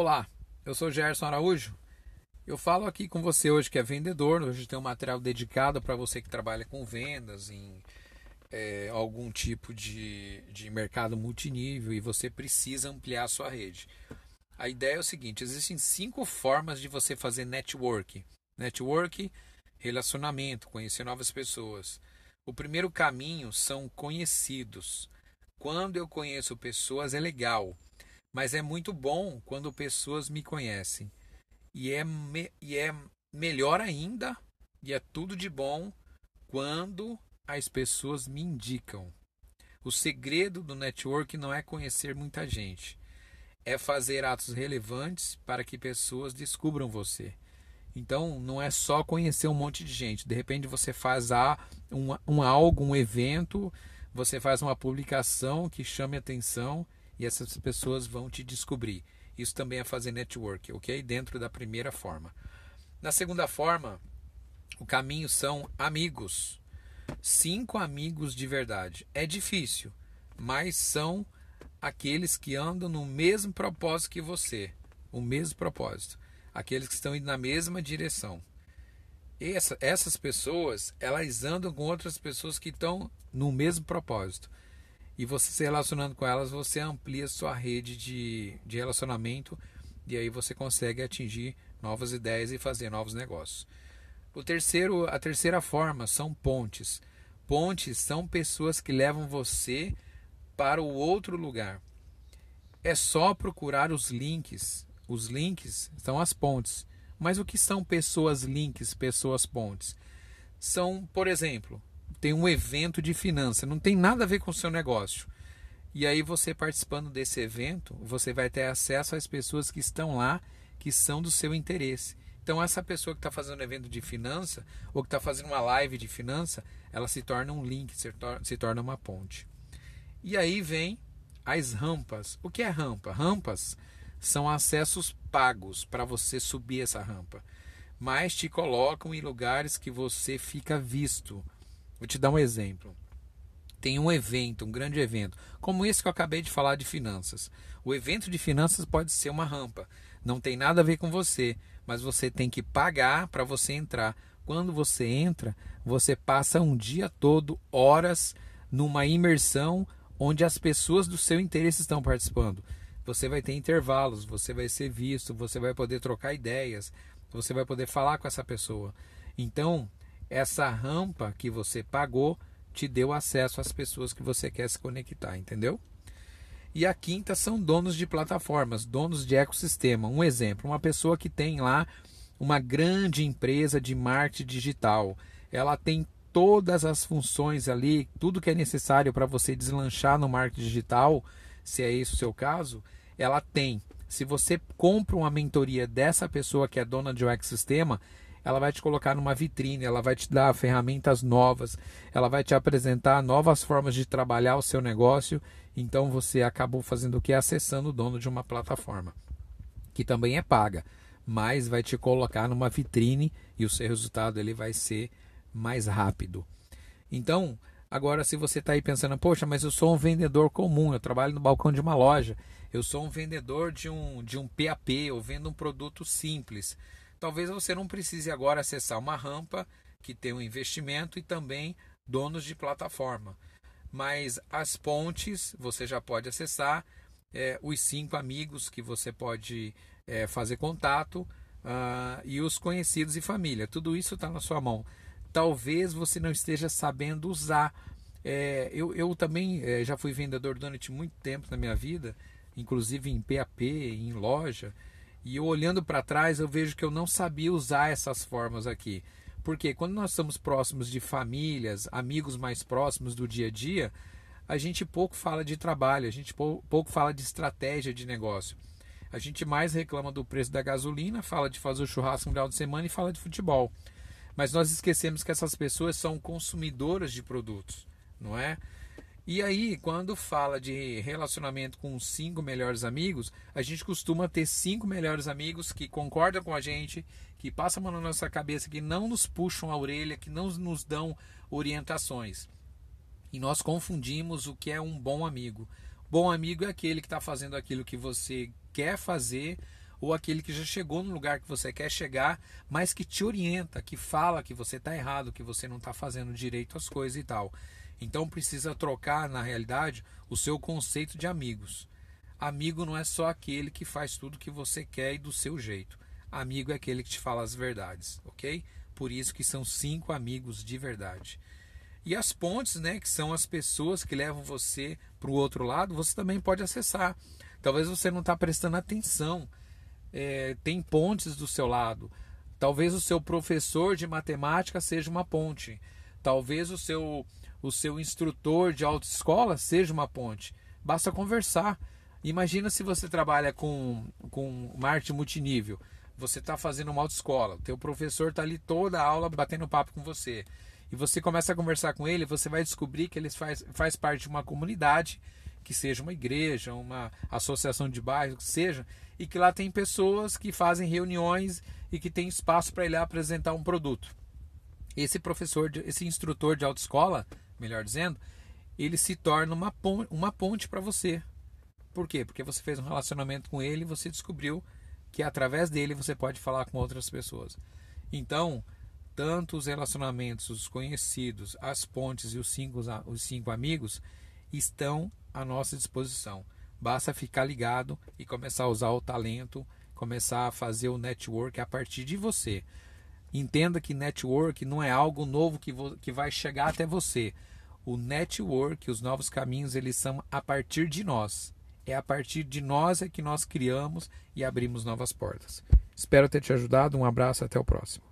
Olá, eu sou Gerson Araújo. Eu falo aqui com você hoje que é vendedor. Hoje tem um material dedicado para você que trabalha com vendas em é, algum tipo de, de mercado multinível e você precisa ampliar a sua rede. A ideia é o seguinte: existem cinco formas de você fazer network. Network, relacionamento, conhecer novas pessoas. O primeiro caminho são conhecidos. Quando eu conheço pessoas é legal, mas é muito bom quando pessoas me conhecem. E é, me, e é melhor ainda, e é tudo de bom, quando as pessoas me indicam. O segredo do network não é conhecer muita gente, é fazer atos relevantes para que pessoas descubram você. Então, não é só conhecer um monte de gente. De repente, você faz um, um algo, um evento, você faz uma publicação que chame atenção e essas pessoas vão te descobrir. Isso também é fazer network, ok? Dentro da primeira forma. Na segunda forma, o caminho são amigos. Cinco amigos de verdade. É difícil, mas são aqueles que andam no mesmo propósito que você. O mesmo propósito aqueles que estão indo na mesma direção. Essa, essas pessoas, elas andam com outras pessoas que estão no mesmo propósito. E você se relacionando com elas, você amplia sua rede de, de relacionamento e aí você consegue atingir novas ideias e fazer novos negócios. O terceiro, a terceira forma são pontes. Pontes são pessoas que levam você para o outro lugar. É só procurar os links os links são as pontes. Mas o que são pessoas links, pessoas pontes? São, por exemplo, tem um evento de finança, não tem nada a ver com o seu negócio. E aí você participando desse evento, você vai ter acesso às pessoas que estão lá, que são do seu interesse. Então essa pessoa que está fazendo um evento de finança ou que está fazendo uma live de finança, ela se torna um link, se torna, se torna uma ponte. E aí vem as rampas. O que é rampa? Rampas são acessos pagos para você subir essa rampa, mas te colocam em lugares que você fica visto. Vou te dar um exemplo. Tem um evento, um grande evento, como esse que eu acabei de falar de finanças. O evento de finanças pode ser uma rampa, não tem nada a ver com você, mas você tem que pagar para você entrar. Quando você entra, você passa um dia todo, horas, numa imersão onde as pessoas do seu interesse estão participando você vai ter intervalos, você vai ser visto, você vai poder trocar ideias, você vai poder falar com essa pessoa. Então, essa rampa que você pagou te deu acesso às pessoas que você quer se conectar, entendeu? E a quinta são donos de plataformas, donos de ecossistema. Um exemplo, uma pessoa que tem lá uma grande empresa de marketing digital. Ela tem todas as funções ali, tudo que é necessário para você deslanchar no marketing digital, se é esse o seu caso, ela tem. Se você compra uma mentoria dessa pessoa que é dona de um ecossistema, ela vai te colocar numa vitrine, ela vai te dar ferramentas novas, ela vai te apresentar novas formas de trabalhar o seu negócio. Então você acabou fazendo o que? Acessando o dono de uma plataforma, que também é paga, mas vai te colocar numa vitrine e o seu resultado ele vai ser mais rápido. Então, Agora, se você está aí pensando, poxa, mas eu sou um vendedor comum, eu trabalho no balcão de uma loja, eu sou um vendedor de um, de um PAP, eu vendo um produto simples. Talvez você não precise agora acessar uma rampa que tem um investimento e também donos de plataforma. Mas as pontes você já pode acessar, é, os cinco amigos que você pode é, fazer contato uh, e os conhecidos e família. Tudo isso está na sua mão talvez você não esteja sabendo usar. É, eu, eu também é, já fui vendedor durante muito tempo na minha vida, inclusive em PAP, em loja, e eu olhando para trás eu vejo que eu não sabia usar essas formas aqui. Porque quando nós estamos próximos de famílias, amigos mais próximos do dia a dia, a gente pouco fala de trabalho, a gente pouco fala de estratégia de negócio. A gente mais reclama do preço da gasolina, fala de fazer o churrasco no final de semana e fala de futebol. Mas nós esquecemos que essas pessoas são consumidoras de produtos, não é? E aí, quando fala de relacionamento com cinco melhores amigos, a gente costuma ter cinco melhores amigos que concordam com a gente, que passam a mão na nossa cabeça, que não nos puxam a orelha, que não nos dão orientações. E nós confundimos o que é um bom amigo. Bom amigo é aquele que está fazendo aquilo que você quer fazer ou aquele que já chegou no lugar que você quer chegar, mas que te orienta, que fala que você está errado, que você não está fazendo direito as coisas e tal. Então precisa trocar, na realidade, o seu conceito de amigos. Amigo não é só aquele que faz tudo que você quer e do seu jeito. Amigo é aquele que te fala as verdades, ok? Por isso que são cinco amigos de verdade. E as pontes, né, que são as pessoas que levam você para o outro lado, você também pode acessar. Talvez você não está prestando atenção. É, tem pontes do seu lado. Talvez o seu professor de matemática seja uma ponte. Talvez o seu, o seu instrutor de autoescola seja uma ponte. Basta conversar. Imagina se você trabalha com, com marketing multinível. Você está fazendo uma autoescola. O teu professor está ali toda a aula batendo papo com você. E você começa a conversar com ele, você vai descobrir que ele faz, faz parte de uma comunidade que seja uma igreja, uma associação de bairro, que seja, e que lá tem pessoas que fazem reuniões e que tem espaço para ele apresentar um produto. Esse professor, esse instrutor de autoescola, melhor dizendo, ele se torna uma ponte, uma ponte para você. Por quê? Porque você fez um relacionamento com ele e você descobriu que através dele você pode falar com outras pessoas. Então, tanto os relacionamentos, os conhecidos, as pontes e os cinco, os cinco amigos estão à nossa disposição. Basta ficar ligado e começar a usar o talento, começar a fazer o network a partir de você. Entenda que network não é algo novo que, que vai chegar até você. O network, os novos caminhos, eles são a partir de nós. É a partir de nós é que nós criamos e abrimos novas portas. Espero ter te ajudado. Um abraço, até o próximo.